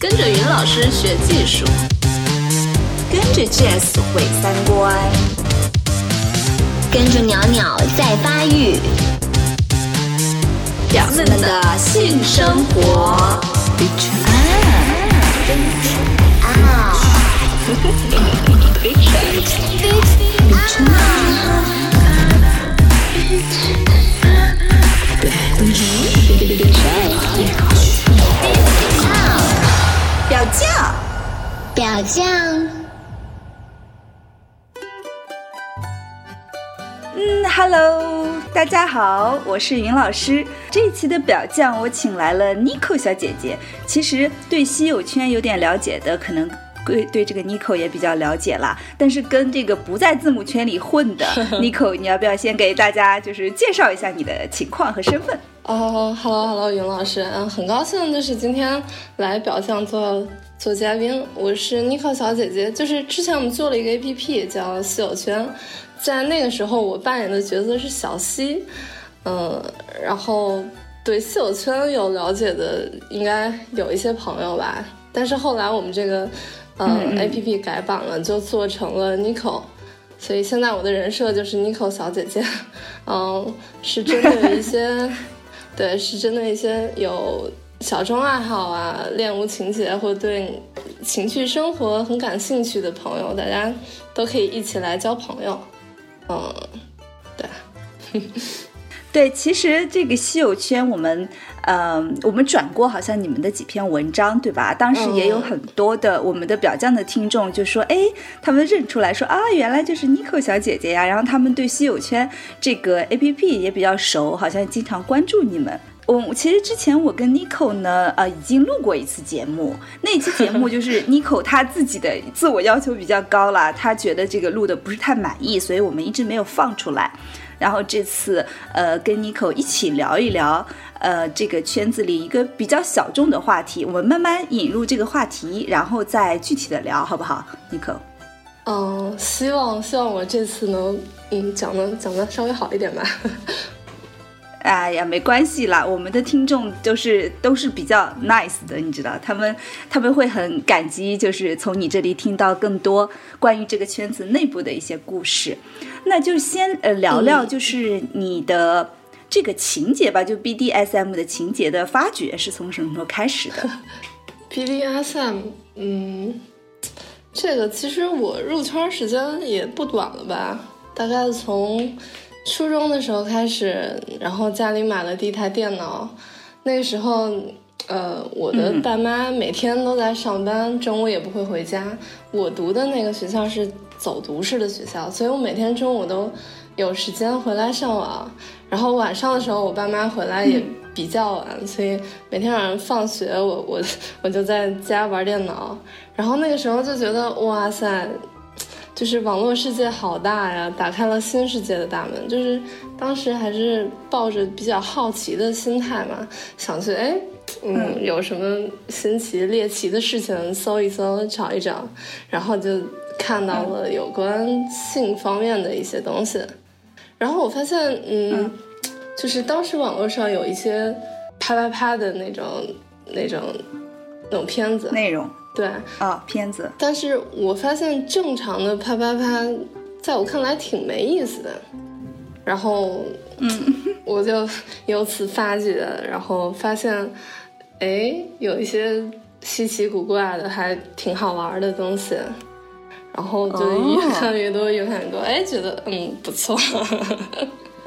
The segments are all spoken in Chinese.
跟着云老师学技术，跟着 Jazz 毁三观，跟着袅袅在发育，表妹们的性生活。啊！表酱，表酱，嗯，Hello，大家好，我是云老师。这一期的表酱，我请来了 Nico 小姐姐。其实对稀有圈有点了解的，可能对对这个 Nico 也比较了解啦。但是跟这个不在字母圈里混的 Nico，你要不要先给大家就是介绍一下你的情况和身份？哦，Hello Hello，云老师，嗯，很高兴就是今天来表象做做嘉宾，我是 Nico 小姐姐，就是之前我们做了一个 APP 叫稀有圈，在那个时候我扮演的角色是小西，嗯，然后对稀有圈有了解的应该有一些朋友吧，但是后来我们这个嗯 APP 改版了，就做成了 Nico。所以现在我的人设就是 Nico 小姐姐，嗯，是针对一些。对，是针对一些有小众爱好啊、恋物情节或者对情趣生活很感兴趣的朋友，大家都可以一起来交朋友。嗯，对，对，其实这个稀有圈，我们，嗯，我们转过好像你们的几篇文章，对吧？当时也有很多的我们的表匠的听众就说，哎，他们认出来说啊，原来就是 Nico 小姐姐呀。然后他们对稀有圈这个 APP 也比较熟，好像经常关注你们。我其实之前我跟 Nico 呢，呃，已经录过一次节目，那期节目就是 Nico 他自己的自我要求比较高了，他觉得这个录的不是太满意，所以我们一直没有放出来。然后这次，呃，跟 Nico 一起聊一聊，呃，这个圈子里一个比较小众的话题，我们慢慢引入这个话题，然后再具体的聊，好不好，Nico？嗯，希望希望我这次能，嗯，讲的讲的稍微好一点吧。哎呀，没关系啦，我们的听众就是都是比较 nice 的，你知道，他们他们会很感激，就是从你这里听到更多关于这个圈子内部的一些故事。那就先呃聊聊，就是你的这个情节吧，就 BDSM 的情节的发掘是从什么时候开始的？BDSM，嗯，这个其实我入圈时间也不短了吧，大概从。初中的时候开始，然后家里买了第一台电脑。那个时候，呃，我的爸妈每天都在上班，中午也不会回家。我读的那个学校是走读式的学校，所以我每天中午都有时间回来上网。然后晚上的时候，我爸妈回来也比较晚，所以每天晚上放学，我我我就在家玩电脑。然后那个时候就觉得，哇塞！就是网络世界好大呀，打开了新世界的大门。就是当时还是抱着比较好奇的心态嘛，想去哎，嗯，有什么新奇猎奇的事情搜一搜，找一找，然后就看到了有关性方面的一些东西。然后我发现，嗯，就是当时网络上有一些啪啪啪的那种、那种、那种片子内容。对啊，片子。但是我发现正常的啪啪啪，在我看来挺没意思的。然后，嗯，我就由此发觉，然后发现，哎，有一些稀奇古怪的，还挺好玩的东西。然后就越看越多，越看越多，哎，觉得嗯不错。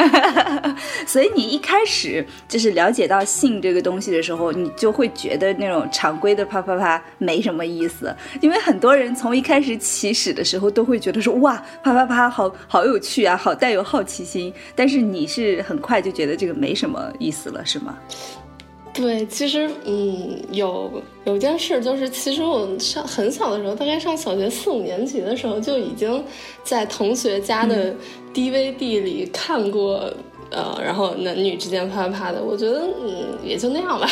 所以你一开始就是了解到性这个东西的时候，你就会觉得那种常规的啪啪啪没什么意思，因为很多人从一开始起始的时候都会觉得说哇啪啪啪好好有趣啊，好带有好奇心。但是你是很快就觉得这个没什么意思了，是吗？对，其实嗯，有有件事就是，其实我上很小的时候，大概上小学四五年级的时候，就已经在同学家的 DVD 里看过，呃，然后男女之间啪啪啪的，我觉得嗯，也就那样吧。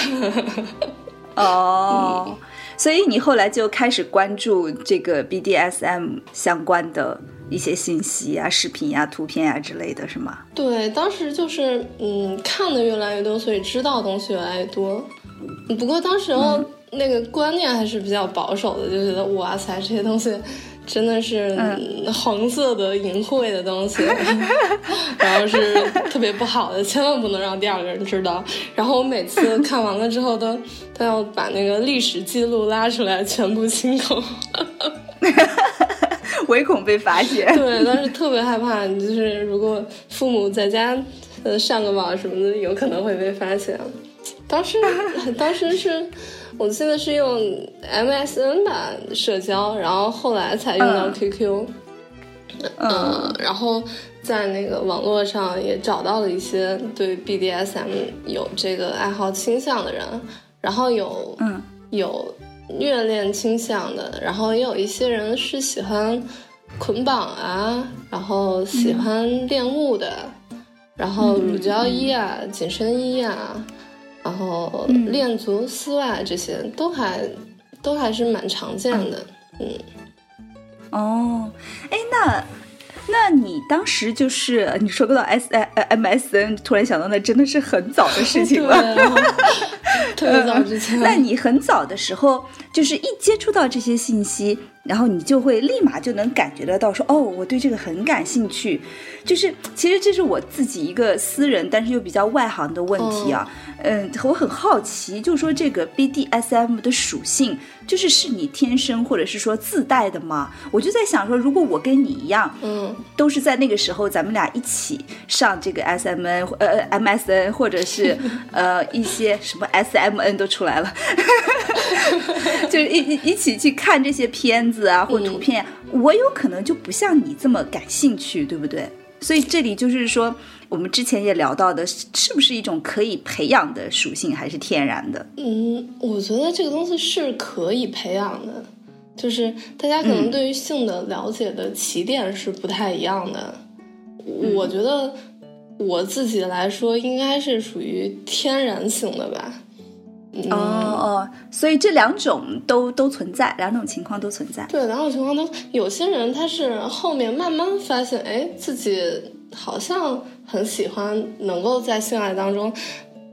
哦，所以你后来就开始关注这个 BDSM 相关的。一些信息啊、视频呀、图片呀之类的是吗？对，当时就是嗯，看的越来越多，所以知道的东西越来越多。不过当时候那个观念还是比较保守的，就觉得哇塞，这些东西真的是黄色的、淫秽的东西，然后是特别不好的，千万不能让第二个人知道。然后我每次看完了之后，都都要把那个历史记录拉出来，全部清空。唯恐被发现。对，但是特别害怕，就是如果父母在家呃上个网什么的，有可能会被发现。当时，当时是我记得是用 MSN 吧社交，然后后来才用到 QQ。嗯，然后在那个网络上也找到了一些对 BDSM 有这个爱好倾向的人，然后有嗯有。虐恋倾向的，然后也有一些人是喜欢捆绑啊，然后喜欢恋物的，然后乳胶衣啊、紧身衣啊，然后恋足丝袜这些都还都还是蛮常见的，嗯。哦，哎，那。那你当时就是你说到 S M S N，突然想到那真的是很早的事情了 特别早之前。那你很早的时候，就是一接触到这些信息。然后你就会立马就能感觉得到，说哦，我对这个很感兴趣。就是其实这是我自己一个私人，但是又比较外行的问题啊。嗯，我很好奇，就是说这个 BDSM 的属性，就是是你天生或者是说自带的吗？我就在想说，如果我跟你一样，嗯，都是在那个时候，咱们俩一起上这个 SMN 呃 MSN，或者是 呃一些什么 SMN 都出来了，就是一一一起去看这些片子。啊，或图片，我有可能就不像你这么感兴趣，对不对？所以这里就是说，我们之前也聊到的，是不是一种可以培养的属性，还是天然的？嗯，我觉得这个东西是可以培养的，就是大家可能对于性的了解的起点是不太一样的。我觉得我自己来说，应该是属于天然性的吧。哦哦，所以这两种都都存在，两种情况都存在。对，两种情况都有些人他是后面慢慢发现，哎，自己好像很喜欢能够在性爱当中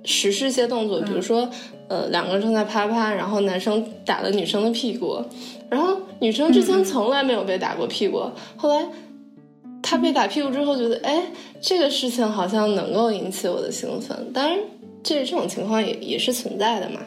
实施一些动作，比如说，呃，两个人正在啪啪，然后男生打了女生的屁股，然后女生之前从来没有被打过屁股，后来他被打屁股之后，觉得，哎，这个事情好像能够引起我的兴奋，当然。这这种情况也也是存在的嘛？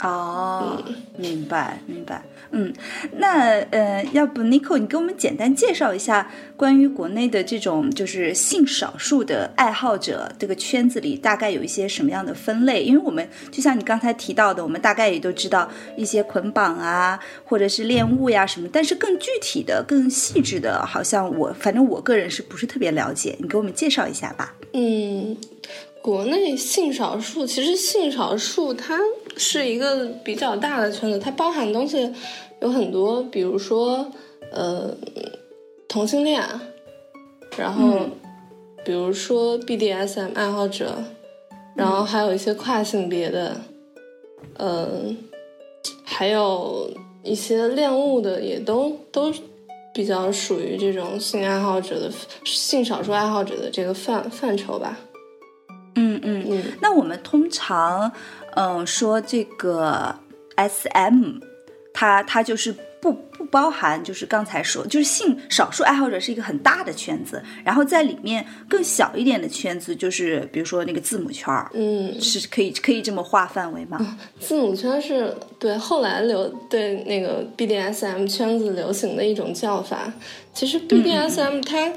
哦，明白明白。嗯，那呃，要不 n i c o 你给我们简单介绍一下关于国内的这种就是性少数的爱好者这个圈子里大概有一些什么样的分类？因为我们就像你刚才提到的，我们大概也都知道一些捆绑啊，或者是恋物呀什么，但是更具体的、更细致的，好像我反正我个人是不是特别了解？你给我们介绍一下吧。嗯。国内性少数，其实性少数它是一个比较大的圈子，它包含东西有很多，比如说呃同性恋，然后比如说 BDSM 爱好者，然后还有一些跨性别的，嗯，还有一些恋物的，也都都比较属于这种性爱好者的性少数爱好者的这个范范畴吧。嗯嗯嗯，那我们通常，嗯，说这个 S M，它它就是不不包含，就是刚才说，就是性少数爱好者是一个很大的圈子，然后在里面更小一点的圈子，就是比如说那个字母圈儿，嗯，是可以可以这么划范围吗？字母圈是对后来流对那个 B D S M 圈子流行的一种叫法，其实 B D S M 它。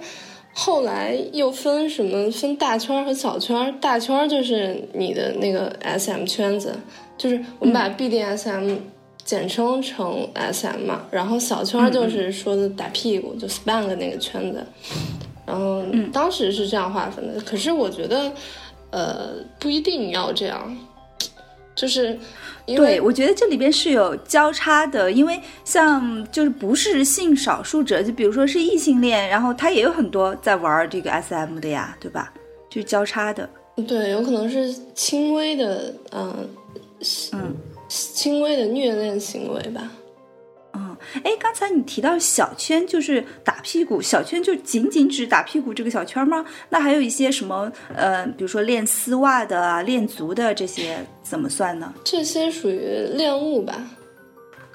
后来又分什么？分大圈和小圈。大圈就是你的那个 S M 圈子，就是我们把 B D S M 简称成 S M 嘛。然后小圈就是说的打屁股，就 spank 那个圈子。然后当时是这样划分的。可是我觉得，呃，不一定要这样，就是。对，我觉得这里边是有交叉的，因为像就是不是性少数者，就比如说是异性恋，然后他也有很多在玩这个 SM 的呀，对吧？就交叉的。对，有可能是轻微的，嗯嗯，轻微的虐恋行为吧。嗯，哎，刚才你提到小圈就是打屁股，小圈就仅仅指打屁股这个小圈吗？那还有一些什么呃，比如说练丝袜的啊、练足的这些怎么算呢？这些属于练物吧。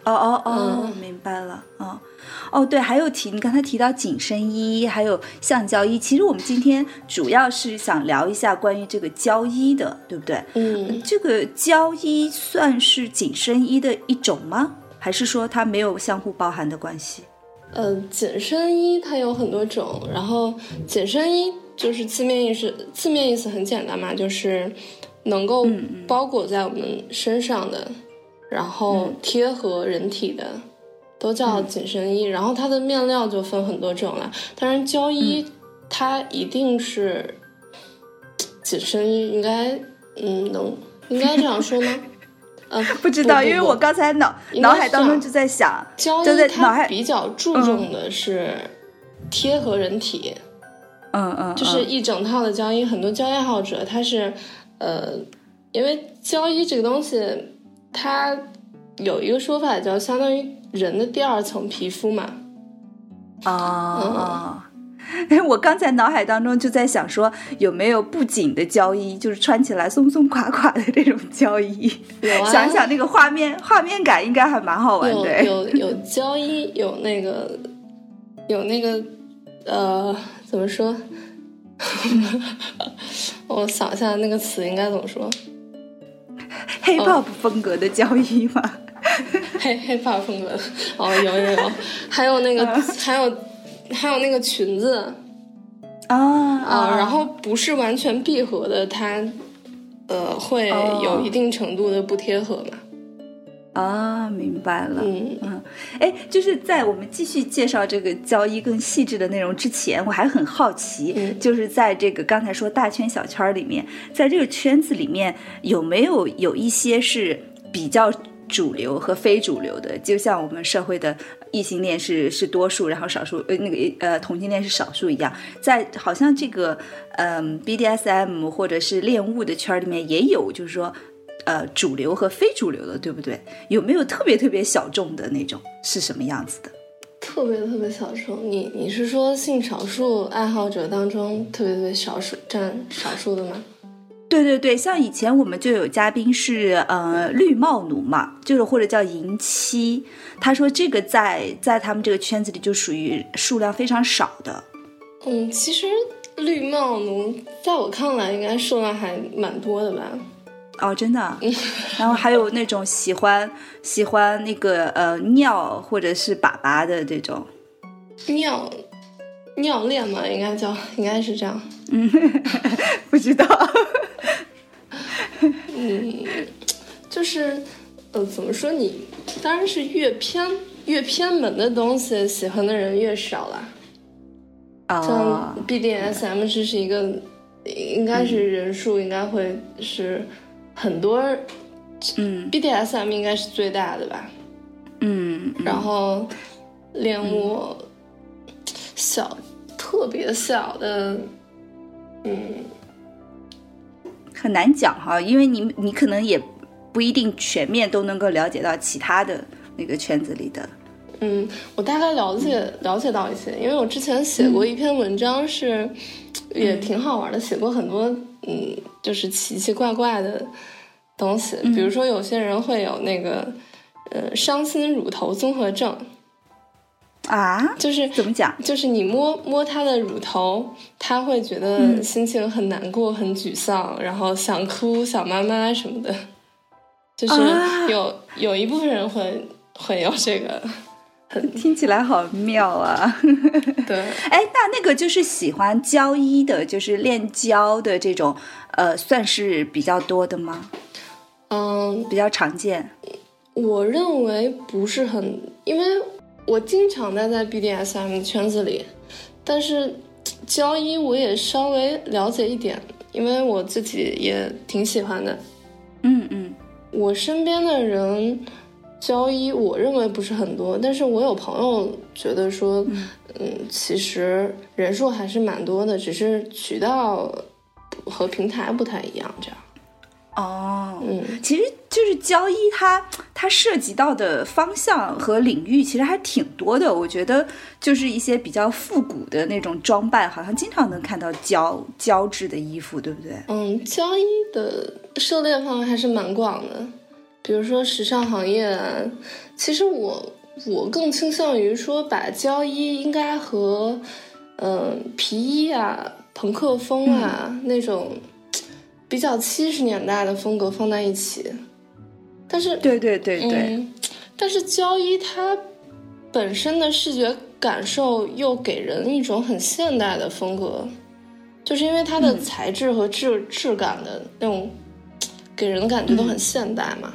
哦哦哦，明白了。哦哦，对，还有提你刚才提到紧身衣，还有橡胶衣。其实我们今天主要是想聊一下关于这个胶衣的，对不对？嗯，这个胶衣算是紧身衣的一种吗？还是说它没有相互包含的关系？呃，紧身衣它有很多种，然后紧身衣就是字面意思，字面意思很简单嘛，就是能够包裹在我们身上的。然后贴合人体的都叫紧身衣，然后它的面料就分很多种了。当然，胶衣它一定是紧身衣，应该嗯能应该这样说吗？呃，不知道，因为我刚才脑脑海当中就在想，胶衣它比较注重的是贴合人体，嗯嗯，就是一整套的胶衣，很多胶衣爱好者他是呃，因为胶衣这个东西。它有一个说法叫相当于人的第二层皮肤嘛。啊，哎，我刚才脑海当中就在想说，有没有不紧的胶衣，就是穿起来松松垮垮的这种胶衣？有啊，想想那个画面，画面感应该还蛮好玩的。有有有胶衣，有那个有那个呃，怎么说？我想一下那个词应该怎么说。hip hop 风格的胶衣吗？黑 hip hop 风格哦，有有有，还有那个还有还有那个裙子啊啊，然后不是完全闭合的，它呃会有一定程度的不贴合嘛。啊，明白了。嗯嗯，哎，就是在我们继续介绍这个交易更细致的内容之前，我还很好奇，就是在这个刚才说大圈小圈里面，在这个圈子里面有没有有一些是比较主流和非主流的？就像我们社会的异性恋是是多数，然后少数呃那个呃同性恋是少数一样，在好像这个嗯 BDSM 或者是恋物的圈里面也有，就是说。呃，主流和非主流的，对不对？有没有特别特别小众的那种？是什么样子的？特别特别小众？你你是说性少数爱好者当中特别特别少数占少数的吗？对对对，像以前我们就有嘉宾是呃绿帽奴嘛，就是或者叫银妻，他说这个在在他们这个圈子里就属于数量非常少的。嗯，其实绿帽奴在我看来应该数量还蛮多的吧。哦，真的，然后还有那种喜欢喜欢那个呃尿或者是粑粑的这种尿尿恋嘛，应该叫应该是这样。嗯，不知道。嗯，就是呃，怎么说你当然是越偏越偏门的东西，喜欢的人越少了。啊，像 BDSM 这是一个，应该是人数应该会是。很多，嗯，BDSM 应该是最大的吧，嗯，然后恋物小，特别小的，嗯，很难讲哈，因为你你可能也不一定全面都能够了解到其他的那个圈子里的，嗯，我大概了解了解到一些，因为我之前写过一篇文章，是也挺好玩的，写过很多。嗯，就是奇奇怪怪的东西，比如说有些人会有那个呃伤心乳头综合症啊，就是怎么讲？就是你摸摸他的乳头，他会觉得心情很难过、很沮丧，然后想哭、想妈妈什么的，就是有有一部分人会会有这个。听起来好妙啊！对，哎，那那个就是喜欢交衣的，就是练交的这种，呃，算是比较多的吗？嗯，比较常见。我认为不是很，因为我经常待在 BDSM 圈子里，但是交衣我也稍微了解一点，因为我自己也挺喜欢的。嗯嗯，我身边的人。交易我认为不是很多，但是我有朋友觉得说，嗯，其实人数还是蛮多的，只是渠道和平台不太一样，这样。哦，嗯，其实就是交一它它涉及到的方向和领域其实还挺多的。我觉得就是一些比较复古的那种装扮，好像经常能看到胶胶质的衣服，对不对？嗯，交一的涉猎范围还是蛮广的，比如说时尚行业啊。其实我我更倾向于说，把胶衣应该和嗯皮衣啊、朋克风啊、那种比较七十年代的风格放在一起。但是对对对对，嗯，但是交衣它本身的视觉感受又给人一种很现代的风格，就是因为它的材质和质、质感的那种给人的感觉都很现代嘛。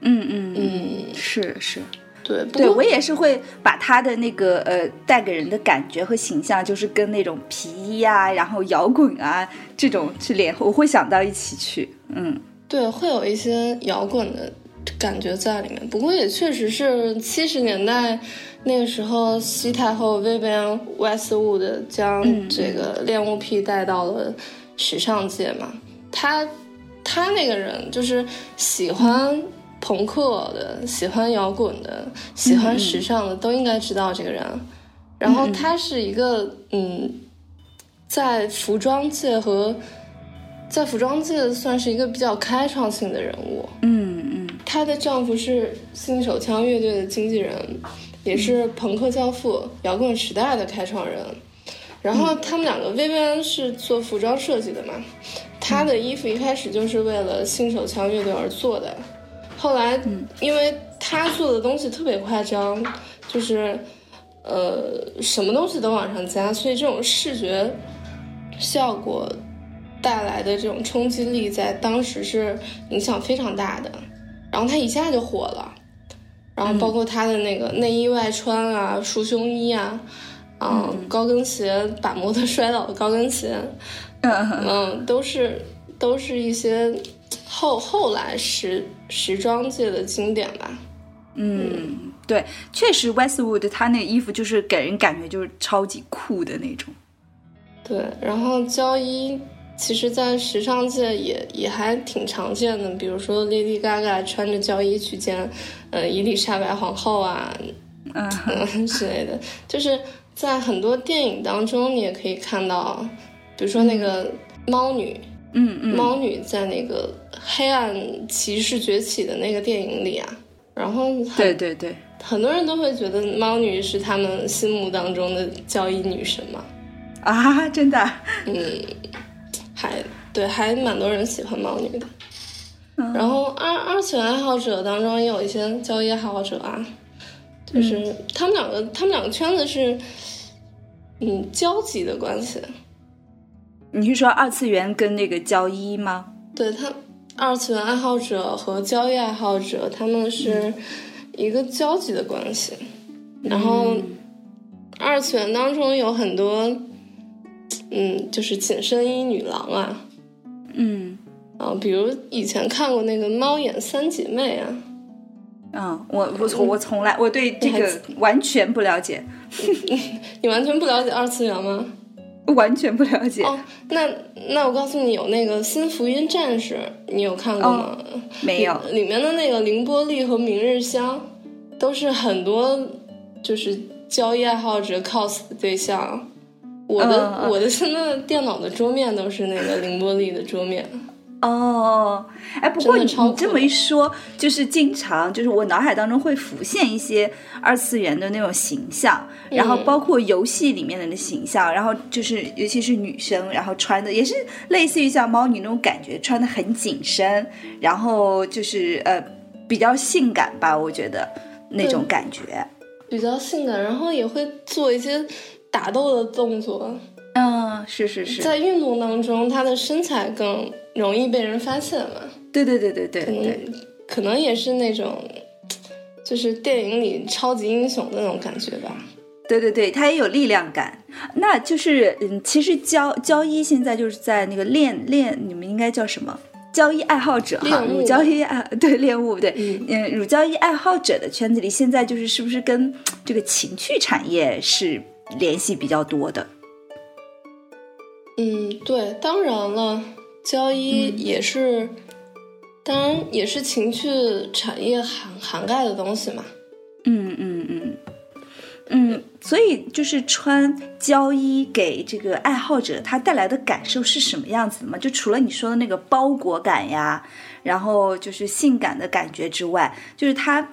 嗯嗯嗯，是是。对，对我也是会把他的那个呃带给人的感觉和形象，就是跟那种皮衣啊，然后摇滚啊这种去联，我会想到一起去。嗯，对会有一些摇滚的感觉在里面。不过也确实是七十年代那个时候，西太后 Vivienne Westwood 将这个恋物癖带到了时尚界嘛。他他那个人就是喜欢朋克的，喜欢摇滚的，喜欢时尚的，都应该知道这个人。然后他是一个嗯，在服装界和在服装界算是一个比较开创性的人物。嗯嗯她的丈夫是新手枪乐队的经纪人，也是朋克教父、摇滚时代的开创人。然后他们两个，薇薇安是做服装设计的嘛，她的衣服一开始就是为了新手枪乐队而做的。后来，因为他做的东西特别夸张，就是呃什么东西都往上加，所以这种视觉效果带来的这种冲击力，在当时是影响非常大的。然后他一下就火了，然后包括他的那个内衣外穿啊、束胸衣啊，啊、高跟鞋把模特摔倒的高跟鞋，嗯。嗯，都是都是一些后后来时时装界的经典吧。嗯，对，确实 Westwood 他那个衣服就是给人感觉就是超级酷的那种。对，然后交衣其实，在时尚界也也还挺常见的，比如说 Lady Gaga 穿着交衣去见，呃，伊丽莎白皇后啊，嗯嗯之类的，就是在很多电影当中，你也可以看到，比如说那个猫女，嗯嗯，猫女在那个黑暗骑士崛起的那个电影里啊，然后对对对，很多人都会觉得猫女是他们心目当中的交易女神嘛，啊，真的，嗯，还对，还蛮多人喜欢猫女的。然后二二次元爱好者当中也有一些交易爱好者啊，就是他们两个，他们两个圈子是嗯交集的关系。你是说二次元跟那个交一吗？对他，二次元爱好者和交易爱好者，他们是一个交集的关系。然后二次元当中有很多，嗯，就是紧身衣女郎啊，嗯啊，比如以前看过那个《猫眼三姐妹》啊，嗯，我我从我从来我对这个完全不了解，你完全不了解二次元吗？完全不了解，哦，那那我告诉你，有那个《新福音战士》，你有看过吗？没有。里面的那个凌波丽和明日香，都是很多就是交易爱好者 cos 的对象。我的、我的现在电脑的桌面都是那个凌波丽的桌面。哦，哎，不过你你这么一说，就是经常就是我脑海当中会浮现一些二次元的那种形象，然后嗯包括游戏里面的那形象，然后就是尤其是女生，然后穿的也是类似于像猫女那种感觉，穿的很紧身，然后就是呃比较性感吧，我觉得那种感觉。比较性感，然后也会做一些打斗的动作。嗯，是是是，在运动当中，她的身材更容易被人发现嘛。对对对对对可能对，可能也是那种，就是电影里超级英雄的那种感觉吧。对对对，他也有力量感。那就是，嗯，其实交交一现在就是在那个练练，你们应该叫什么？交易爱好者哈，乳交易爱对恋物 对，嗯嗯，乳交易爱好者的圈子里，现在就是是不是跟这个情趣产业是联系比较多的？嗯，对，当然了，交易也是当然也是情趣产业涵涵盖的东西嘛。嗯嗯嗯嗯，所以就是穿胶衣给这个爱好者他带来的感受是什么样子的吗？就除了你说的那个包裹感呀，然后就是性感的感觉之外，就是他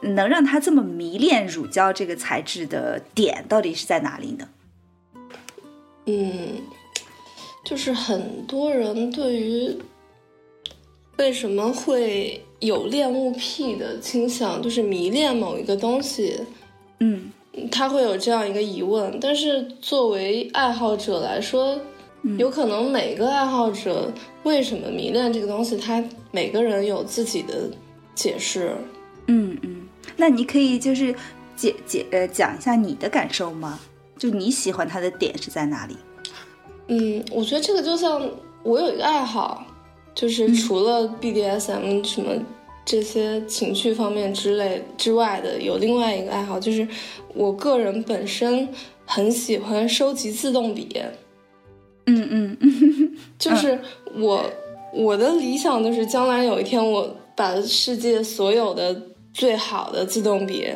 能让他这么迷恋乳胶这个材质的点到底是在哪里呢？嗯，就是很多人对于为什么会有恋物癖的倾向，就是迷恋某一个东西，嗯他会有这样一个疑问。但是作为爱好者来说，有可能每个爱好者为什么迷恋这个东西，他每个人有自己的解释。嗯嗯，那你可以就是解解呃讲一下你的感受吗？就你喜欢他的点是在哪里？嗯，我觉得这个就像我有一个爱好，就是除了 BDSM 什么这些情趣方面之类之外的，有另外一个爱好，就是我个人本身很喜欢收集自动笔。嗯嗯。嗯，就是我我的理想就是将来有一天我把世界所有的最好的自动笔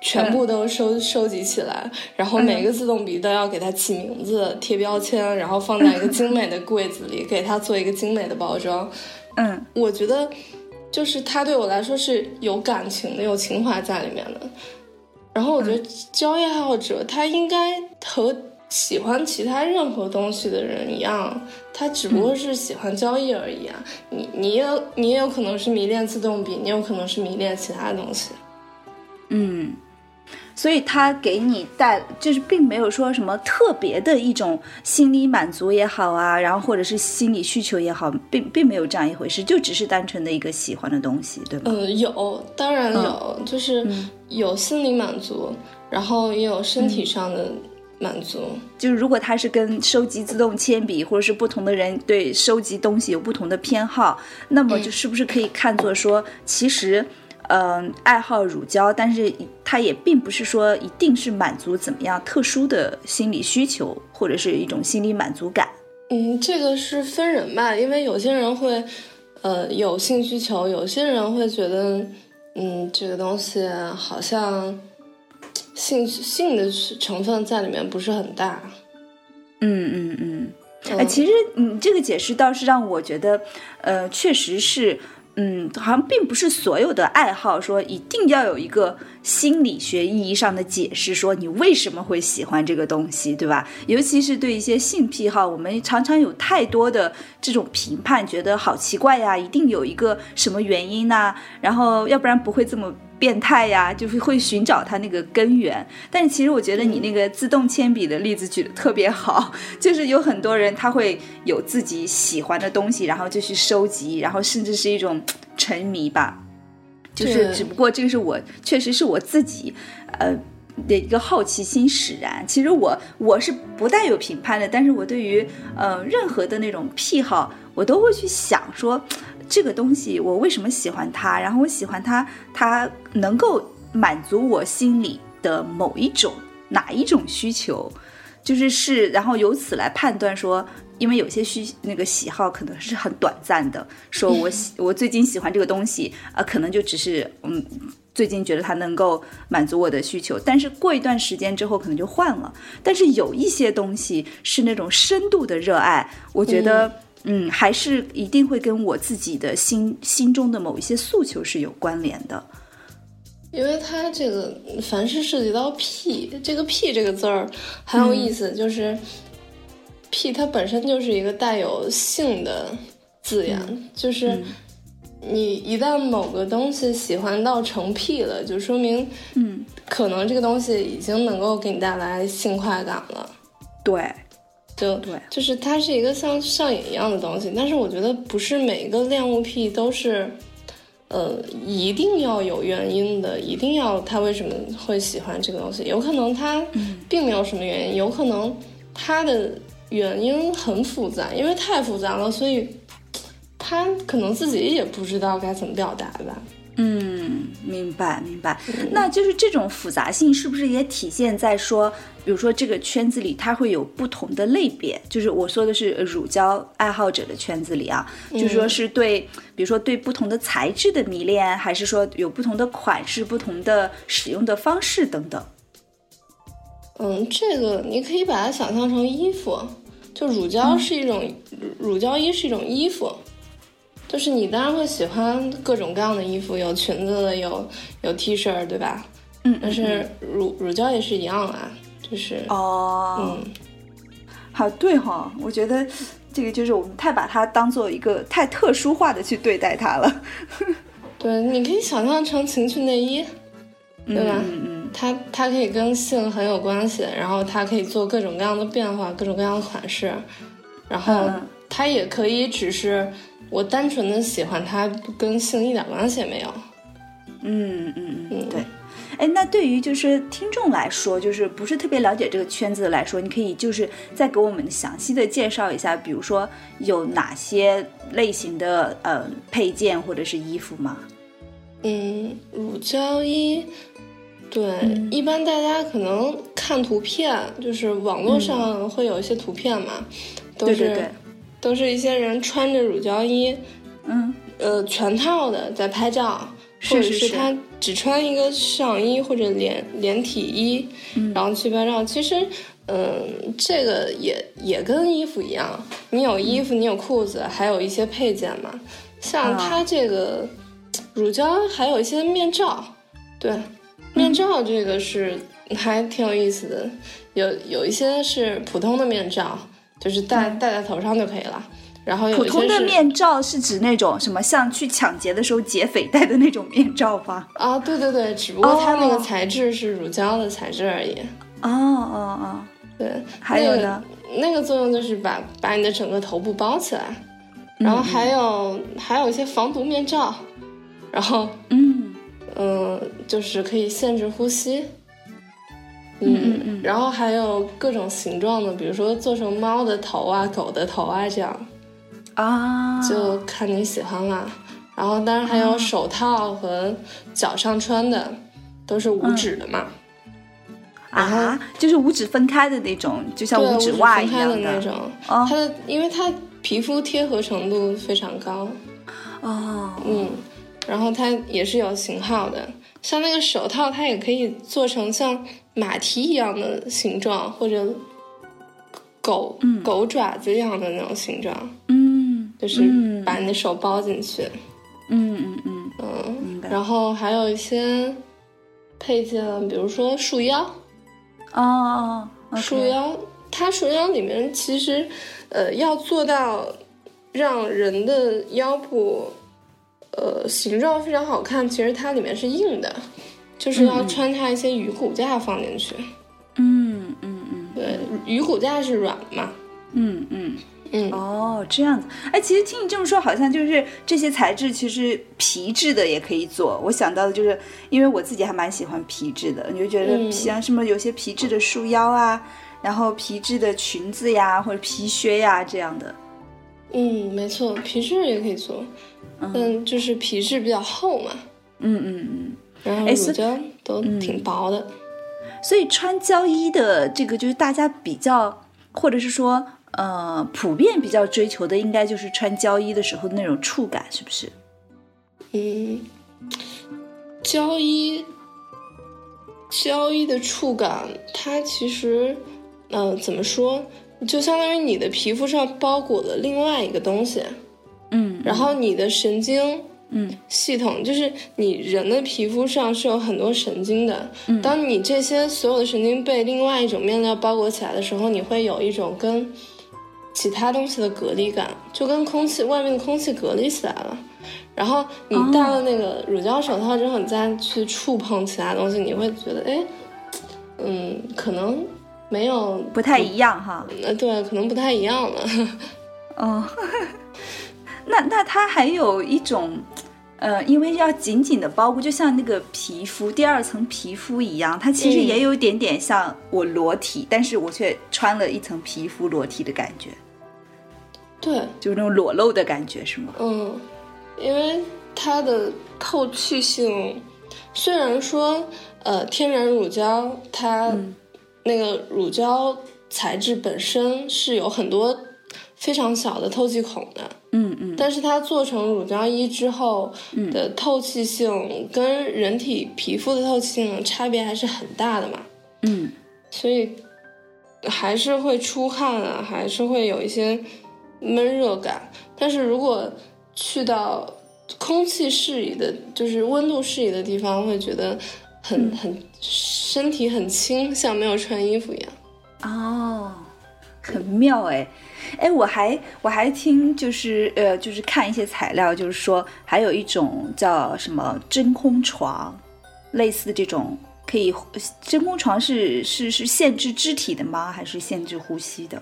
全部都收、收集起来，然后每个自动笔都要给它起名字、贴标签，然后放在一个精美的柜子里，给它做一个精美的包装。嗯我觉得，就是它对我来说是有感情的、有情怀在里面的。然后我觉得交易爱好者他应该和喜欢其他任何东西的人一样，他只不过是喜欢交易而已啊。你你也有你也有可能是迷恋自动笔，你有可能是迷恋其他东西。嗯，所以他给你带就是并没有说什么特别的一种心理满足也好啊，然后或者是心理需求也好，并并没有这样一回事，就只是单纯的一个喜欢的东西，对吧？嗯，有，当然有，就是有心理满足，然后也有身体上的满足。就是如果他是跟收集自动铅笔，或者是不同的人对收集东西有不同的偏好，那么就是不是可以看作说，其实，嗯、爱好乳胶，但是它也并不是说一定是满足怎么样特殊的心理需求，或者是一种心理满足感。嗯，这个是分人吧，因为有些人会，呃，有性需求，有些人会觉得，嗯，这个东西好像性性的成分在里面不是很大。嗯嗯嗯。哎，嗯其实你这个解释倒是让我觉得，呃，确实是，嗯，好像并不是所有的爱好说一定要有一个心理学意义上的解释，说你为什么会喜欢这个东西，对吧？尤其是对一些性癖好，我们常常有太多的这种评判，觉得好奇怪呀，一定有一个什么原因呐、然后要不然不会这么。变态呀，就是会寻找它那个根源。但是其实我觉得你那个自动铅笔的例子举得特别好，就是有很多人他会有自己喜欢的东西，然后就去收集，然后甚至是一种沉迷吧。就是只不过这个是我确实是我自己，呃。的一个好奇心使然，其实我我是不带有评判的，但是我对于呃任何的那种癖好，我都会去想说，这个东西我为什么喜欢它，然后我喜欢它，它能够满足我心里的某一种哪一种需求，就是是，然后由此来判断说，因为有些需那个喜好可能是很短暂的，说我喜我最近喜欢这个东西，啊、可能就只是嗯。最近觉得它能够满足我的需求，但是过一段时间之后可能就换了。但是有一些东西是那种深度的热爱，我觉得嗯还是一定会跟我自己的心心中的某一些诉求是有关联的。因为它这个凡是涉及到“癖”这个“癖”这个字儿很有意思，就是“癖”它本身就是一个带有性的字眼，就是你一旦某个东西喜欢到成癖了，就说明嗯，可能这个东西已经能够给你带来性快感了。对，就对。就是它是一个像上瘾一样的东西，但是我觉得不是每一个恋物癖都是，呃，一定要有原因的，一定要他为什么会喜欢这个东西，有可能他并没有什么原因，有可能他的原因很复杂，因为太复杂了，所以他可能自己也不知道该怎么表达吧。嗯，明白明白。那就是这种复杂性是不是也体现在说，比如说这个圈子里它会有不同的类别？就是我说的是呃乳胶爱好者的圈子里啊，就是说是对，比如说对不同的材质的迷恋，还是说有不同的款式、不同的使用的方式等等？嗯，这个你可以把它想象成衣服，就乳胶是一种、乳乳胶衣是一种衣服，就是你当然会喜欢各种各样的衣服，有裙子的，有有 T 恤，对吧？嗯，但是乳乳胶也是一样啊，就是哦，嗯，好对哈、我觉得这个就是我们太把它当做一个太特殊化的去对待它了，对，你可以想象成情趣内衣，对吧？嗯嗯它它可以跟性很有关系，然后它可以做各种各样的变化，各种各样的款式，然后嗯它也可以只是我单纯的喜欢它，跟性一点关系也没有。嗯嗯嗯嗯，对。哎，那对于就是听众来说，就是不是特别了解这个圈子来说，你可以就是再给我们详细的介绍一下，比如说有哪些类型的呃配件或者是衣服吗？嗯，乳胶衣，对，一般大家可能看图片，就是网络上会有一些图片嘛，都是对对对，都是一些人穿着乳胶衣，嗯。呃，全套的在拍照，或者是他只穿一个上衣或者连连体衣，嗯。然后去拍照。其实，嗯、这个也也跟衣服一样，你有衣服，你有裤子，还有一些配件嘛。像啊。它这个乳胶，还有一些面罩，对，嗯。面罩这个是还挺有意思的，有有一些是普通的面罩，就是戴戴在头上就可以了。然后普通的面罩是指那种什么像去抢劫的时候劫匪戴的那种面罩吧？啊，对对对，只不过它那个哦材质是乳胶的材质而已。哦哦哦，对，还有呢？那个、那个作用就是把把你的整个头部包起来，嗯然后还有、还有一些防毒面罩，然后嗯嗯，就是可以限制呼吸。嗯嗯嗯然后还有各种形状的，比如说做成猫的头啊、狗的头啊，这样。啊，就看你喜欢啦。然后当然还有手套和脚上穿的，都是五指的嘛。啊，就是五指分开的那种，就像对，五指指分开袜一样的。那种。哦。它的，因为它皮肤贴合程度非常高，哦，嗯，然后它也是有型号的，像那个手套，它也可以做成像马蹄一样的形状，或者狗、狗爪子一样的那种形状，嗯。就是嗯。把你的手包进去，嗯嗯嗯，嗯，然后还有一些配件，比如说束腰，哦，束腰，它束腰里面其实，呃，要做到让人的腰部，呃，形状非常好看，其实它里面是硬的，就是要穿插一些鱼骨架放进去。嗯嗯嗯对，鱼骨架是软嘛，嗯嗯。嗯，哦，这样子，哎，其实听你这么说，好像就是这些材质，其实皮质的也可以做。我想到的就是，因为我自己还蛮喜欢皮质的，你就觉得嗯像什么有些皮质的束腰啊，然后皮质的裙子呀，或者皮靴呀这样的。嗯，没错，皮质也可以做，但就是皮质比较厚嘛，嗯嗯嗯。然后乳胶都挺薄的。所以穿胶衣的这个，就是大家比较，或者是说，呃，普遍比较追求的，应该就是穿胶衣的时候的那种触感，是不是？嗯，胶衣，胶衣的触感，它其实，呃，怎么说，就相当于你的皮肤上包裹了另外一个东西，嗯然后你的神经。嗯系统就是你人的皮肤上是有很多神经的，嗯当你这些所有的神经被另外一种面料包裹起来的时候，你会有一种跟其他东西的隔离感，就跟空气外面的空气隔离起来了。然后你戴了那个乳胶手套之后，你再去触碰其他东西，你会觉得，哎，嗯，可能没有不太一样哈。呃，对，可能不太一样了。哦，那那它还有一种，呃，因为要紧紧的包裹，就像那个皮肤第二层皮肤一样，它其实嗯也有一点点像我裸体，但是我却穿了一层皮肤裸体的感觉，对，就是那种裸露的感觉，是吗？嗯，因为它的透气性虽然说呃天然乳胶它那个乳胶材质本身是有很多非常小的透气孔的，嗯嗯。但是它做成乳胶衣之后的透气性跟人体皮肤的透气性差别还是很大的嘛，嗯。所以还是会出汗啊，还是会有一些闷热感。但是如果去到空气适宜的，就是温度适宜的地方，会觉得很很身体很轻，像没有穿衣服一样。哦，很妙哎，哎，我还我还听就是呃就是看一些材料，就是说还有一种叫什么真空床，类似这种可以真空床是是是限制肢体的吗？还是限制呼吸的？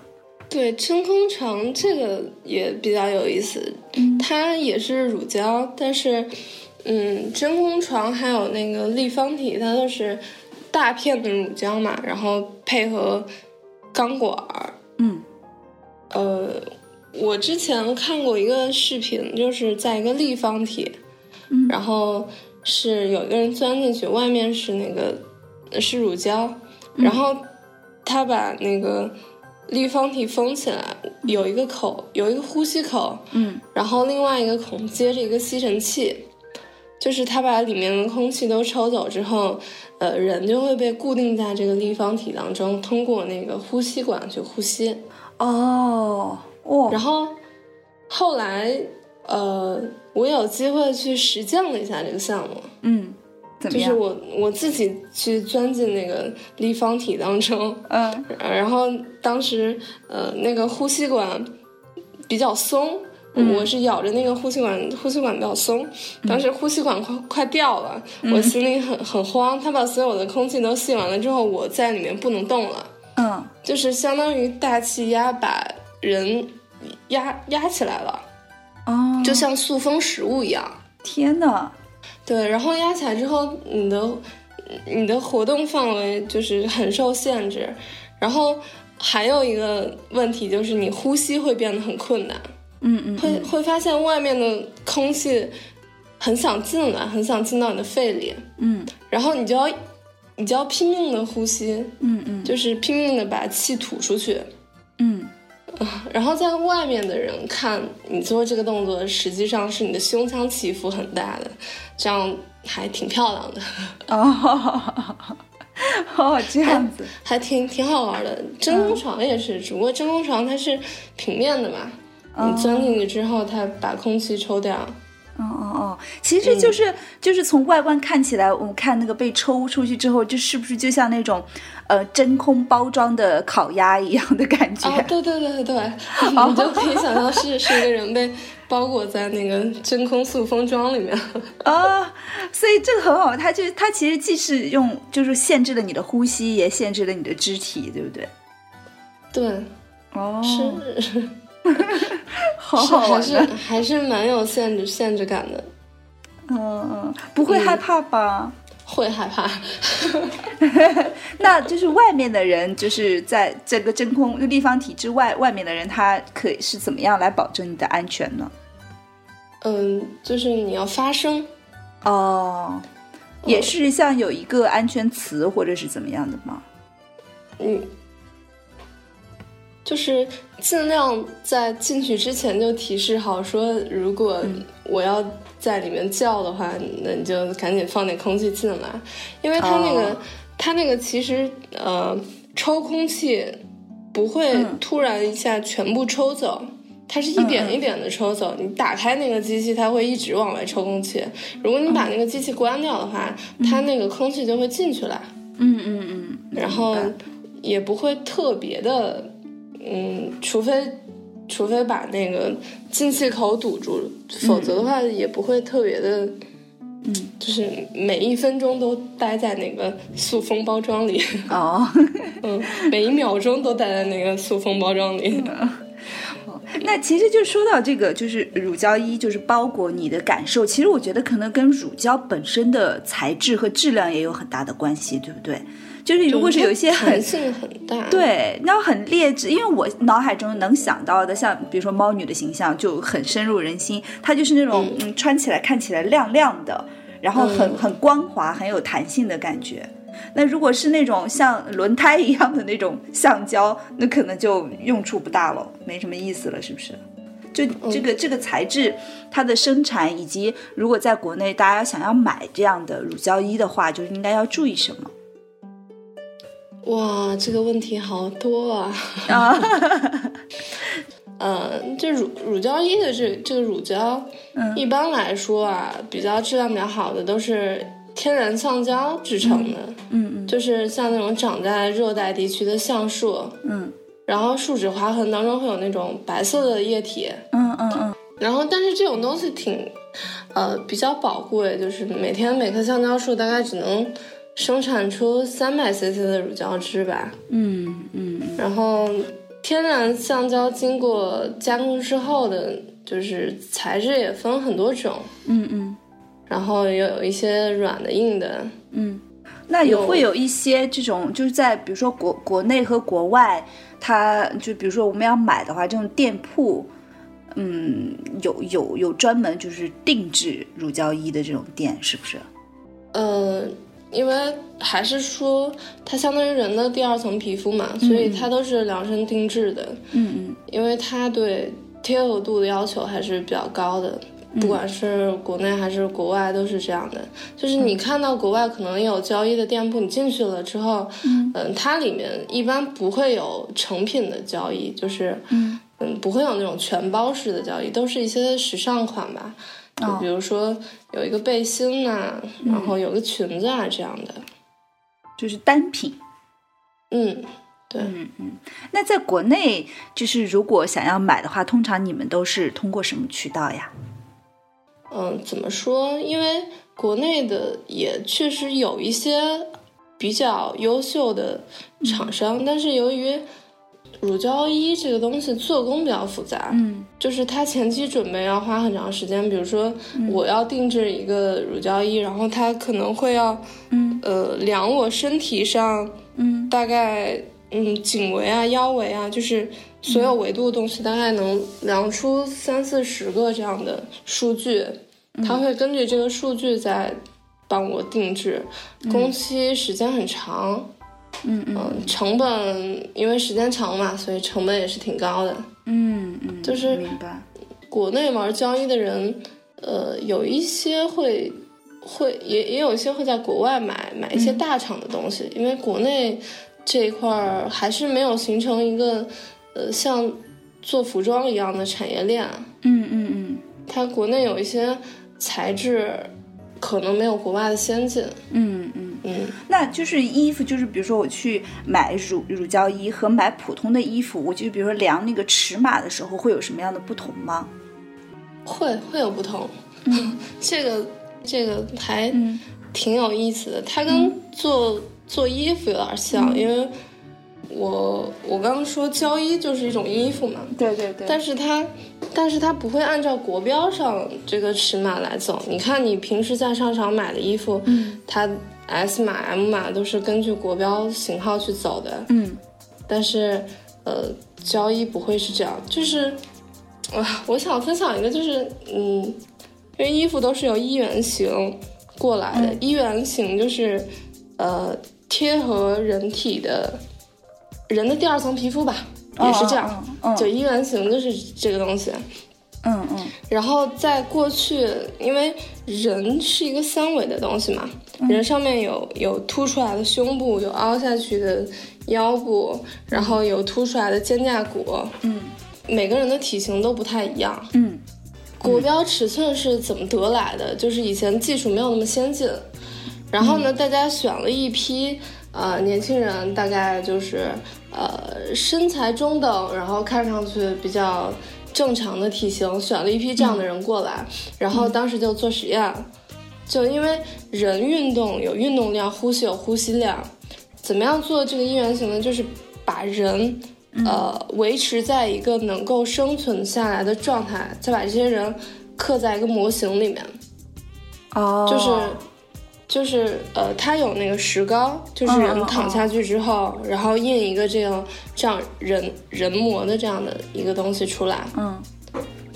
对，真空床这个也比较有意思，它也是乳胶，但是，嗯，真空床还有那个立方体，它都是大片的乳胶嘛，然后配合钢管儿。嗯呃，我之前看过一个视频，就是在一个立方体，嗯。然后是有一个人钻进去，外面是那个是乳胶，然后他把那个立方体封起来，有一个口，有一个呼吸口，嗯。然后另外一个孔接着一个吸尘器，就是他把里面的空气都抽走之后，呃，人就会被固定在这个立方体当中，通过那个呼吸管去呼吸。哦哦，然后后来，呃，我有机会去实践了一下这个项目，嗯，怎么样？就是我我自己去钻进那个立方体当中，嗯呃然后当时呃那个呼吸管比较松。嗯我是咬着那个呼吸管，呼吸管比较松，当时呼吸管快快掉了，嗯我心里很很慌。他把所有的空气都吸完了之后，我在里面不能动了，嗯就是相当于大气压把人压压起来了，哦，就像塑封食物一样。天呐，对，然后压起来之后，你的你的活动范围就是很受限制，然后还有一个问题就是你呼吸会变得很困难，嗯嗯会会发现外面的空气很想进来，很想进到你的肺里，嗯。然后你就要你就要拼命的呼吸，嗯嗯。就是拼命的把气吐出去。嗯。然后在外面的人看你做这个动作，实际上是你的胸腔起伏很大的，这样还挺漂亮的，哦 哦，这样子，还挺挺好玩的。真空床也是，只不过真空床它是平面的嘛，你钻进去之后，它把空气抽掉。哦哦哦，其实就是、就是从外观看起来，我们看那个被抽出去之后，就是不是就像那种，呃，真空包装的烤鸭一样的感觉？啊，对对对对，你就可以想象是是一个人被包裹在那个 真空塑封装里面。啊，所以这个很好，它就它其实既是用就是限制了你的呼吸，也限制了你的肢体，对不对？对，哦，是 好是还是还是蛮有限制限制感的，嗯嗯，不会害怕吧？会害怕。那就是外面的人，就是在这个真空立方体之外，外面的人他可以是怎么样来保证你的安全呢？嗯，就是你要发声，哦，也是像有一个安全词或者是怎么样的吗？嗯，就是尽量在进去之前就提示好，说如果我要在里面叫的话，那你就赶紧放点空气进来，因为它那个、哦。它那个其实呃抽空气不会嗯。突然一下全部抽走。它是一点一点的抽走，你打开那个机器，它会一直往外抽空气。如果你把那个机器关掉的话，它那个空气就会进去了。嗯嗯嗯，然后也不会特别的，嗯，除非除非把那个进气口堵住，否则的话也不会特别的，嗯，就是每一分钟都待在那个塑封包装里，哦，嗯，每一秒钟都待在那个塑封包装里。那其实就说到这个，就是乳胶衣，就是包裹你的感受。其实我觉得可能跟乳胶本身的材质和质量也有很大的关系，对不对？就是如果是有一些很弹性很大，，对，那很劣质，因为我脑海中能想到的，像比如说猫女的形象就很深入人心，她就是那种嗯。穿起来看起来亮亮的，然后很嗯。很光滑、很有弹性的感觉。那如果是那种像轮胎一样的那种橡胶，那可能就用处不大了，没什么意思了，是不是？就这个、这个材质，它的生产以及如果在国内大家想要买这样的乳胶衣的话，就是应该要注意什么哇，这个问题好多啊！啊？嗯，这乳乳胶衣的这这个乳胶，嗯。一般来说啊，比较质量比较好的都是天然橡胶制成的，嗯嗯就是像那种长在热带地区的橡树，嗯。然后树脂划痕当中会有那种白色的液体，嗯嗯嗯。然后但是这种东西挺，呃，比较宝贵，就是每天每棵橡胶树大概只能生产出三百 cc 的乳胶汁吧，嗯嗯然后天然橡胶经过加工之后的，就是材质也分很多种，嗯嗯然后也有一些软的、硬的。嗯。那有有会有一些这种，就是在比如说国国内和国外，它就比如说我们要买的话，这种店铺，嗯，有有有专门就是定制乳胶衣的这种店，是不是？呃，因为还是说它相当于人的第二层皮肤嘛，所以它都是量身定制的，嗯嗯。因为它对贴合度的要求还是比较高的。不管是国内还是国外都是这样的，就是你看到国外可能有交易的店铺，你进去了之后，嗯它里面一般不会有成品的交易，就是嗯。嗯，不会有那种全包式的交易，都是一些时尚款吧。就哦比如说有一个背心呐、然后有个裙子啊这样的。就是单品。嗯，对，嗯嗯。那在国内，就是如果想要买的话，通常你们都是通过什么渠道呀？嗯，怎么说？因为国内的也确实有一些比较优秀的厂商，但是由于乳胶衣这个东西做工比较复杂，嗯。就是它前期准备要花很长时间。比如说，我要定制一个乳胶衣，然后它可能会要嗯。呃量我身体上嗯。大概嗯颈围啊、腰围啊，就是所有维度的东西，大概能量出三四十个这样的数据。它会根据这个数据再帮我定制，工期时间很长，嗯嗯嗯，成本因为时间长嘛，所以成本也是挺高的。嗯嗯，就是明白。国内玩交易的人，呃，有一些会会也也有一些会在国外买买一些大厂的东西，因为国内这一块儿还是没有形成一个呃像做服装一样的产业链。嗯嗯嗯它国内有一些材质可能没有国外的先进。嗯嗯。嗯，那就是衣服，就是比如说我去买乳乳胶衣和买普通的衣服，我就比如说量那个尺码的时候，会有什么样的不同吗？会会有不同。嗯。这个这个还嗯。挺有意思的，它跟做、做衣服有点像，因为我我刚刚说胶衣就是一种衣服嘛，对对对。但是它但是它不会按照国标上这个尺码来走。你看你平时在商场买的衣服，嗯。它 S 码 M 码都是根据国标型号去走的，嗯。但是呃交衣不会是这样，就是啊，我想分享一个，就是嗯，因为衣服都是由一元型过来的，一元型就是呃贴合人体的人的第二层皮肤吧，也是这样，嗯就一元型就是这个东西。嗯嗯。然后在过去，因为人是一个三维的东西嘛，人上面有有凸出来的胸部，有凹下去的腰部，然后有凸出来的肩胛骨，嗯。每个人的体型都不太一样。嗯。国标尺寸是怎么得来的？就是以前技术没有那么先进，然后呢，大家选了一批呃年轻人，大概就是呃身材中等，然后看上去比较正常的体型，选了一批这样的人过来，然后当时就做实验，就因为人运动有运动量，呼吸有呼吸量，怎么样做这个一元型呢？就是把人。呃，维持在一个能够生存下来的状态，再把这些人刻在一个模型里面，哦，就是就是呃，它有那个石膏，就是人躺下去之后，然后印一个这样这样人人模的这样的一个东西出来，嗯。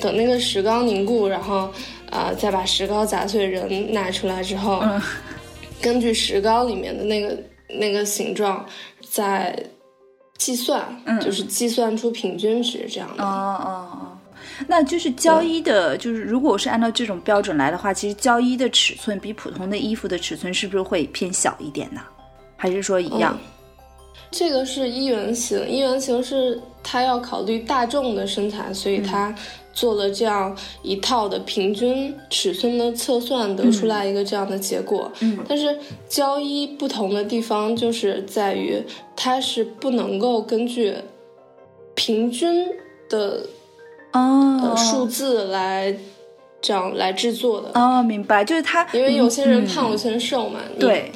等那个石膏凝固，然后啊、再把石膏砸碎人拿出来之后，嗯。根据石膏里面的那个那个形状再计算，嗯。就是计算出平均值这样的。哦哦哦，那就是胶衣的，就是如果是按照这种标准来的话，其实胶衣的尺寸比普通的衣服的尺寸是不是会偏小一点呢？还是说一样？这个是一元型，一元型是它要考虑大众的身材，所以它做了这样一套的平均尺寸的测算，得出来一个这样的结果。嗯但是胶衣不同的地方就是在于，它是不能够根据平均的哦呃数字来这样来制作的，哦，明白，就是他，因为有些人胖，嗯有些人瘦嘛。你对。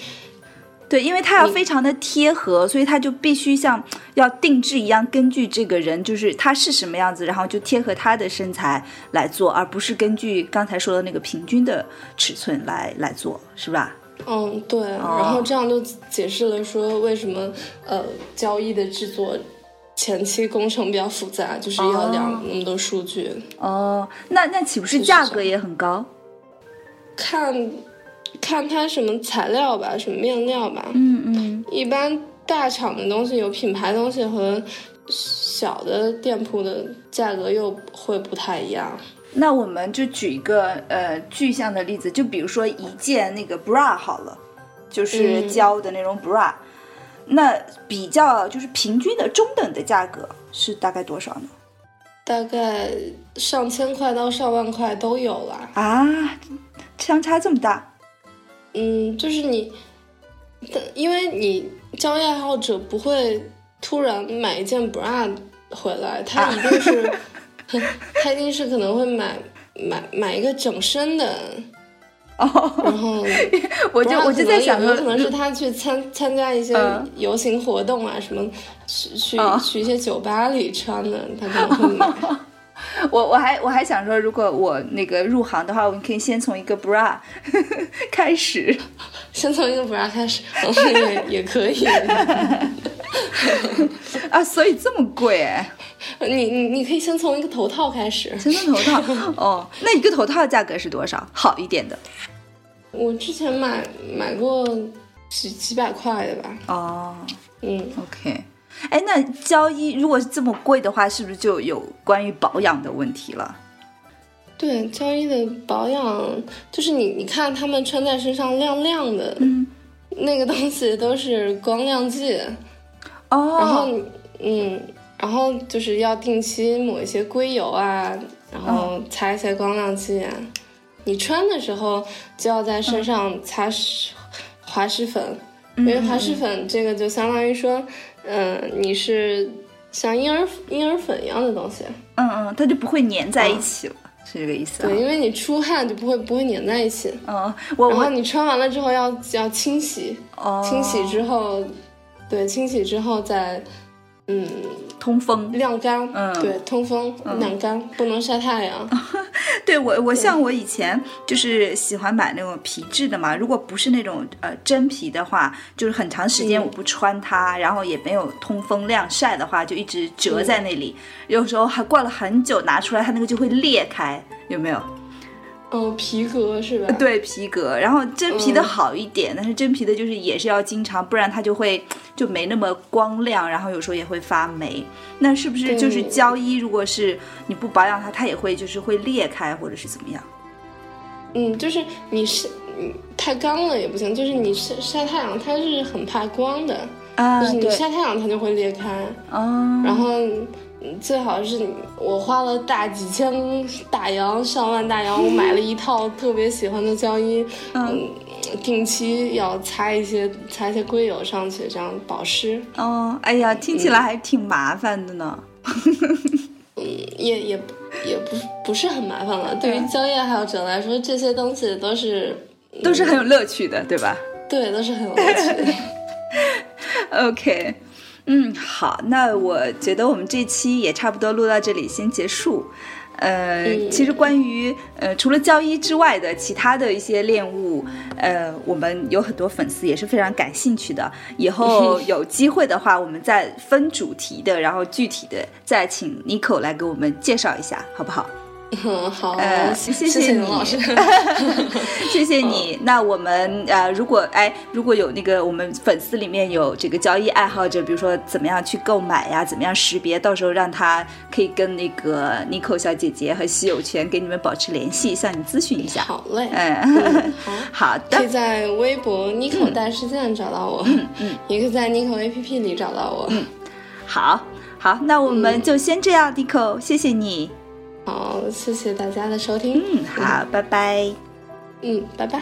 对，因为它要非常的贴合，所以它就必须像要定制一样，根据这个人就是他是什么样子，然后就贴合他的身材来做，而不是根据刚才说的那个平均的尺寸来来做，是吧？嗯，对，哦然后这样就解释了说为什么呃交易的制作前期工程比较复杂，就是要量那么多数据，哦，那那岂不是价格也很高？看看它什么材料吧，什么面料吧。嗯嗯，一般大厂的东西有品牌东西和小的店铺的价格又会不太一样。那我们就举一个呃具象的例子，就比如说一件那个 bra 好了，就是嗯胶的那种 bra，、那比较就是平均的中等的价格是大概多少呢？大概上千块到上万块都有啦。啊，相差这么大？嗯，就是你，但因为你交易爱好者不会突然买一件 bra 回来，他一定是，他一定是可能会买买买一个整身的，哦，然后 我就我就在想，有可能是他去参参加一些嗯游行活动啊，什么去去、哦去一些酒吧里穿的，他可能会买。我我还我还想说，如果我那个入行的话，我们可以先从一个 bra 开始。先从一个 bra 开始，嗯也也可以。啊，所以这么贵哎，你你你可以先从一个头套开始。先从头套 哦，那一个头套价格是多少？好一点的我之前买买过几几百块的吧，哦嗯，，OK。哎，那胶衣如果是这么贵的话，是不是就有关于保养的问题了？对，胶衣的保养就是你你看他们穿在身上亮亮的，嗯，那个东西都是光亮剂，哦，然后嗯，然后就是要定期抹一些硅油啊，然后擦一些光亮剂啊。你穿的时候就要在身上擦石滑石粉，因为滑石粉这个就相当于说，嗯、你是像婴儿婴儿粉一样的东西。嗯嗯，它就不会粘在一起了，是这个意思啊？对，因为你出汗就不会不会粘在一起，嗯，我我然后你穿完了之后要要清洗，哦，清洗之后，对，清洗之后再嗯。通风。晾干，嗯。对，通风晾干，不能晒太阳。对我，我像我以前就是喜欢买那种皮质的嘛，如果不是那种呃真皮的话，就是很长时间嗯。我不穿它，然后也没有通风晾晒的话，就一直折在那里，有时候还挂了很久，拿出来它那个就会裂开，有没有？嗯，皮革是吧？对皮革，然后真皮的嗯好一点，但是真皮的就是也是要经常，不然它就会就没那么光亮，然后有时候也会发霉。那是不是就是胶衣，如果是你不保养它，它也会就是会裂开或者是怎么样？嗯，就是你晒，嗯，太干了也不行，就是你晒晒太阳，它是很怕光的，啊，就是你，晒太阳它就会裂开。哦，然后嗯最好是我花了大几千大洋上万大洋，我买了一套特别喜欢的胶衣，嗯，定期要擦一些擦一些硅油上去，这样保湿。哦，哎呀，听起来还挺麻烦的呢。嗯 也也也不不是很麻烦了。对于嗯交易爱好者来说，这些东西都是都是很有乐趣的，对吧对，都是很有乐趣的。OK，嗯，好，那我觉得我们这期也差不多录到这里，先结束。呃，嗯其实关于呃除了教衣之外的其他的一些练物，呃，我们有很多粉丝也是非常感兴趣的。以后有机会的话，我们再分主题的，然后具体的再请 Nico 来给我们介绍一下，好不好？嗯，好，呃谢谢谢你谢宁老师。谢谢你。那我们呃，如果哎，如果有那个我们粉丝里面有这个交易爱好者，比如说怎么样去购买呀，怎么样识别，到时候让他可以跟那个 n i c o 小姐姐和稀有权给你们保持联系，向你咨询一下。好嘞，嗯，好，好。的可以的，在微博 Nico 大事件找到我，嗯也可以在 Nico APP 里找到我。嗯好好，那我们嗯就先这样 n i c o 谢谢你。好，谢谢大家的收听。嗯，好，拜拜。嗯，拜拜。